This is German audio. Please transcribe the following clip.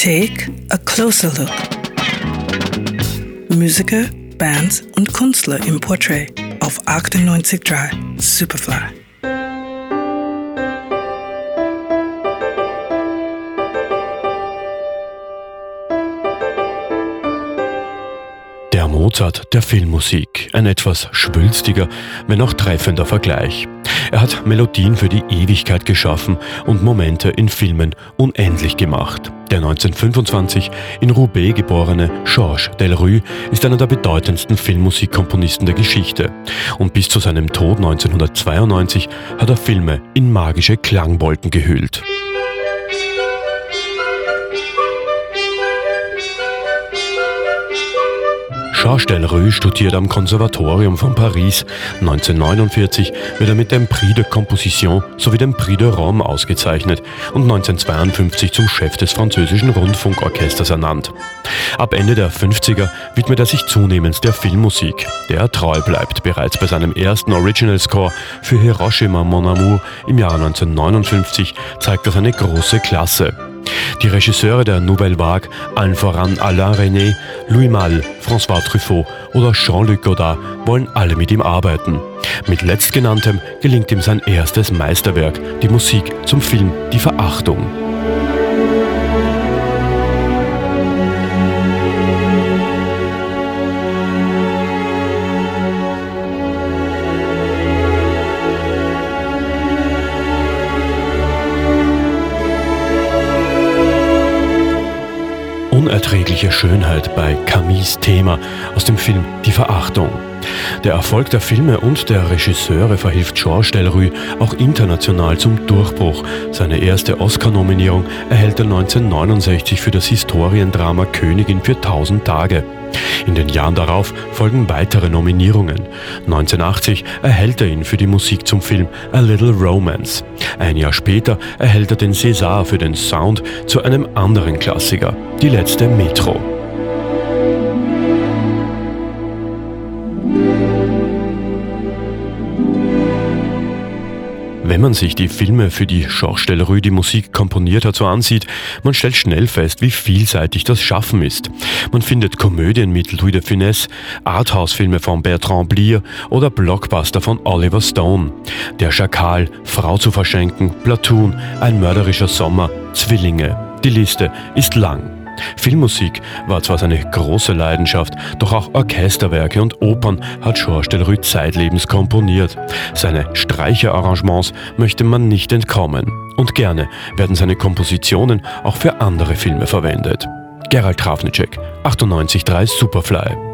Take a closer look. Musiker, Bands und Künstler im Portrait auf 98.3 Superfly. Der Mozart der Filmmusik. Ein etwas schwülstiger, wenn auch treffender Vergleich. Er hat Melodien für die Ewigkeit geschaffen und Momente in Filmen unendlich gemacht. Der 1925 in Roubaix geborene Georges Delrue ist einer der bedeutendsten Filmmusikkomponisten der Geschichte. Und bis zu seinem Tod 1992 hat er Filme in magische Klangwolken gehüllt. Schaustellerö studiert am Konservatorium von Paris. 1949 wird er mit dem Prix de Composition sowie dem Prix de Rome ausgezeichnet und 1952 zum Chef des französischen Rundfunkorchesters ernannt. Ab Ende der 50er widmet er sich zunehmend der Filmmusik, der er treu bleibt. Bereits bei seinem ersten Original Score für Hiroshima Mon Amour im Jahr 1959 zeigt er seine große Klasse. Die Regisseure der Nouvelle Vague, allen voran Alain René, Louis Malle, François Truffaut oder Jean-Luc Godard, wollen alle mit ihm arbeiten. Mit letztgenanntem gelingt ihm sein erstes Meisterwerk, die Musik zum Film Die Verachtung. Unerträgliche Schönheit bei Camilles Thema aus dem Film Die Verachtung. Der Erfolg der Filme und der Regisseure verhilft Georges Delrue auch international zum Durchbruch. Seine erste Oscar-Nominierung erhält er 1969 für das Historiendrama Königin für 1000 Tage. In den Jahren darauf folgen weitere Nominierungen. 1980 erhält er ihn für die Musik zum Film A Little Romance. Ein Jahr später erhält er den César für den Sound zu einem anderen Klassiker, die letzte Metro. Wenn man sich die Filme, für die Schausteller die Musik komponiert hat, so ansieht, man stellt schnell fest, wie vielseitig das Schaffen ist. Man findet Komödien mit Louis de Funès, Arthouse-Filme von Bertrand Blier oder Blockbuster von Oliver Stone. Der Schakal, Frau zu verschenken, Platoon, ein mörderischer Sommer, Zwillinge. Die Liste ist lang. Filmmusik war zwar seine große Leidenschaft, doch auch Orchesterwerke und Opern hat Georges Delruy zeitlebens komponiert. Seine Streicherarrangements möchte man nicht entkommen. Und gerne werden seine Kompositionen auch für andere Filme verwendet. Gerald Trafnicek, 98.3 Superfly.